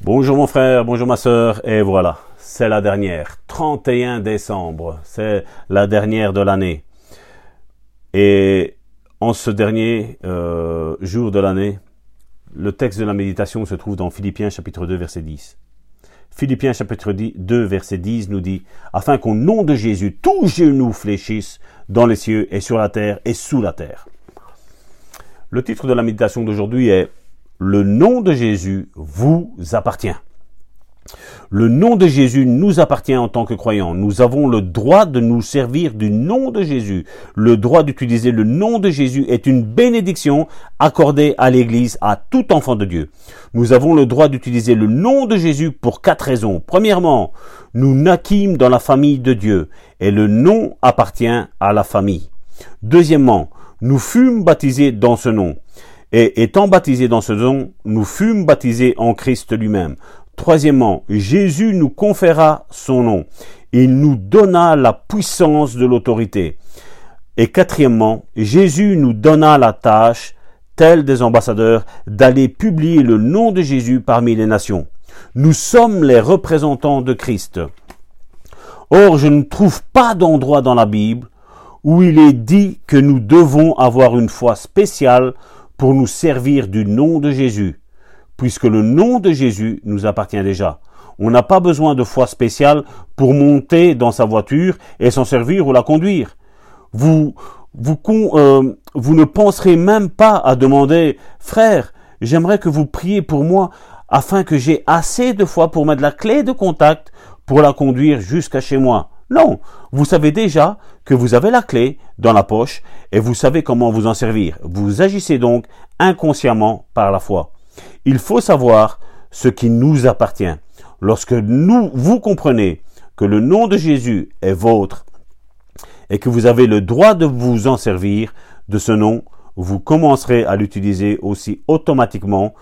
Bonjour mon frère, bonjour ma sœur, et voilà, c'est la dernière. 31 décembre, c'est la dernière de l'année. Et en ce dernier euh, jour de l'année, le texte de la méditation se trouve dans Philippiens chapitre 2 verset 10. Philippiens chapitre 2 verset 10 nous dit, afin qu'au nom de Jésus, tout genou fléchisse dans les cieux et sur la terre et sous la terre. Le titre de la méditation d'aujourd'hui est Le nom de Jésus vous appartient. Le nom de Jésus nous appartient en tant que croyants. Nous avons le droit de nous servir du nom de Jésus. Le droit d'utiliser le nom de Jésus est une bénédiction accordée à l'Église, à tout enfant de Dieu. Nous avons le droit d'utiliser le nom de Jésus pour quatre raisons. Premièrement, nous naquîmes dans la famille de Dieu et le nom appartient à la famille. Deuxièmement, nous fûmes baptisés dans ce nom. Et étant baptisés dans ce nom, nous fûmes baptisés en Christ lui-même. Troisièmement, Jésus nous conféra son nom. Il nous donna la puissance de l'autorité. Et quatrièmement, Jésus nous donna la tâche, telle des ambassadeurs, d'aller publier le nom de Jésus parmi les nations. Nous sommes les représentants de Christ. Or, je ne trouve pas d'endroit dans la Bible où il est dit que nous devons avoir une foi spéciale pour nous servir du nom de Jésus puisque le nom de Jésus nous appartient déjà. On n'a pas besoin de foi spéciale pour monter dans sa voiture et s'en servir ou la conduire. Vous, vous, euh, vous ne penserez même pas à demander, frère, j'aimerais que vous priez pour moi afin que j'ai assez de foi pour mettre la clé de contact pour la conduire jusqu'à chez moi. Non, vous savez déjà que vous avez la clé dans la poche et vous savez comment vous en servir. Vous agissez donc inconsciemment par la foi. Il faut savoir ce qui nous appartient. Lorsque vous comprenez que le nom de Jésus est vôtre et que vous avez le droit de vous en servir de ce nom, vous commencerez à l'utiliser aussi automatiquement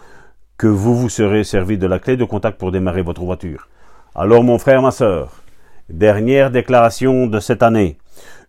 que vous vous serez servi de la clé de contact pour démarrer votre voiture. Alors mon frère, ma sœur, dernière déclaration de cette année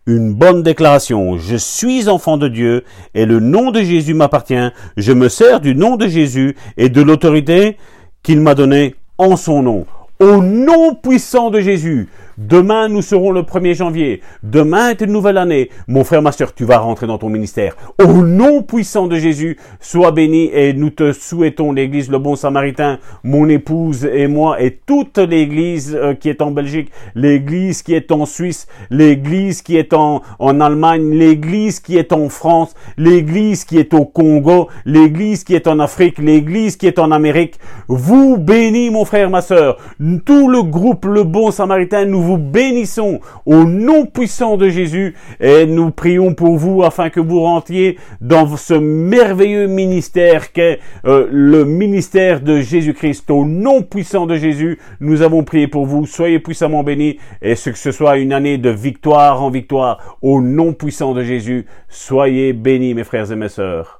une bonne déclaration. Je suis enfant de Dieu et le nom de Jésus m'appartient. Je me sers du nom de Jésus et de l'autorité qu'il m'a donnée en son nom. Au nom puissant de Jésus, Demain, nous serons le 1er janvier. Demain est une nouvelle année. Mon frère, ma soeur, tu vas rentrer dans ton ministère. Au nom puissant de Jésus, sois béni et nous te souhaitons l'église Le Bon Samaritain, mon épouse et moi et toute l'église euh, qui est en Belgique, l'église qui est en Suisse, l'église qui est en, en Allemagne, l'église qui est en France, l'église qui est au Congo, l'église qui est en Afrique, l'église qui est en Amérique. Vous bénis, mon frère, ma soeur. Tout le groupe Le Bon Samaritain, nous vous bénissons au nom puissant de Jésus et nous prions pour vous afin que vous rentriez dans ce merveilleux ministère qu'est euh, le ministère de Jésus-Christ. Au nom puissant de Jésus, nous avons prié pour vous. Soyez puissamment bénis et que ce soit une année de victoire en victoire. Au nom puissant de Jésus, soyez bénis mes frères et mes sœurs.